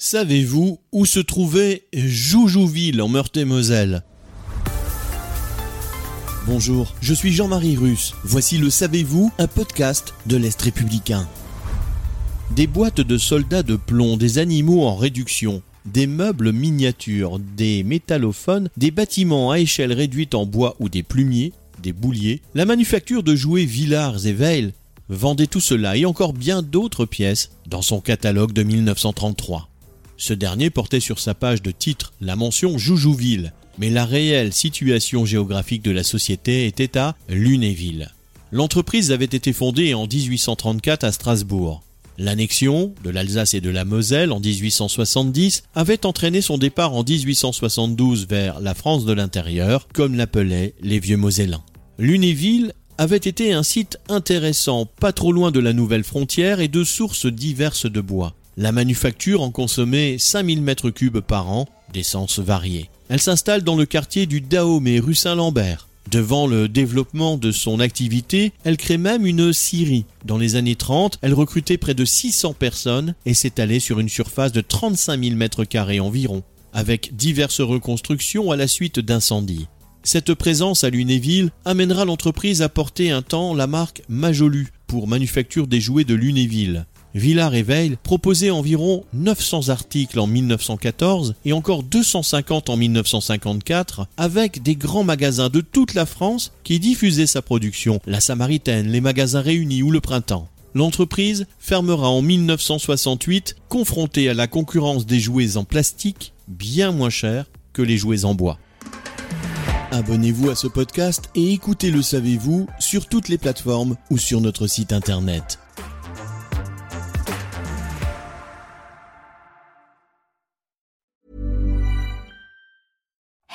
Savez-vous où se trouvait Joujouville en Meurthe-et-Moselle? Bonjour, je suis Jean-Marie Russe. Voici le Savez-vous, un podcast de l'Est républicain. Des boîtes de soldats de plomb, des animaux en réduction, des meubles miniatures, des métallophones, des bâtiments à échelle réduite en bois ou des plumiers, des bouliers, la manufacture de jouets Villars et Veil vendait tout cela et encore bien d'autres pièces dans son catalogue de 1933. Ce dernier portait sur sa page de titre la mention Joujouville, mais la réelle situation géographique de la société était à Lunéville. L'entreprise avait été fondée en 1834 à Strasbourg. L'annexion de l'Alsace et de la Moselle en 1870 avait entraîné son départ en 1872 vers la France de l'intérieur, comme l'appelaient les vieux Mosellans. Lunéville avait été un site intéressant, pas trop loin de la nouvelle frontière et de sources diverses de bois. La manufacture en consommait 5000 mètres cubes par an, d'essence variée. Elle s'installe dans le quartier du Dahomey, rue Saint-Lambert. Devant le développement de son activité, elle crée même une scierie. Dans les années 30, elle recrutait près de 600 personnes et s'étalait sur une surface de 35 000 mètres carrés environ, avec diverses reconstructions à la suite d'incendies. Cette présence à Lunéville amènera l'entreprise à porter un temps la marque Majolu pour manufacture des jouets de Lunéville. Villard et Veil proposait environ 900 articles en 1914 et encore 250 en 1954 avec des grands magasins de toute la France qui diffusaient sa production, la Samaritaine, les magasins réunis ou le printemps. L'entreprise fermera en 1968 confrontée à la concurrence des jouets en plastique bien moins chers que les jouets en bois. Abonnez-vous à ce podcast et écoutez Le Savez-vous sur toutes les plateformes ou sur notre site internet.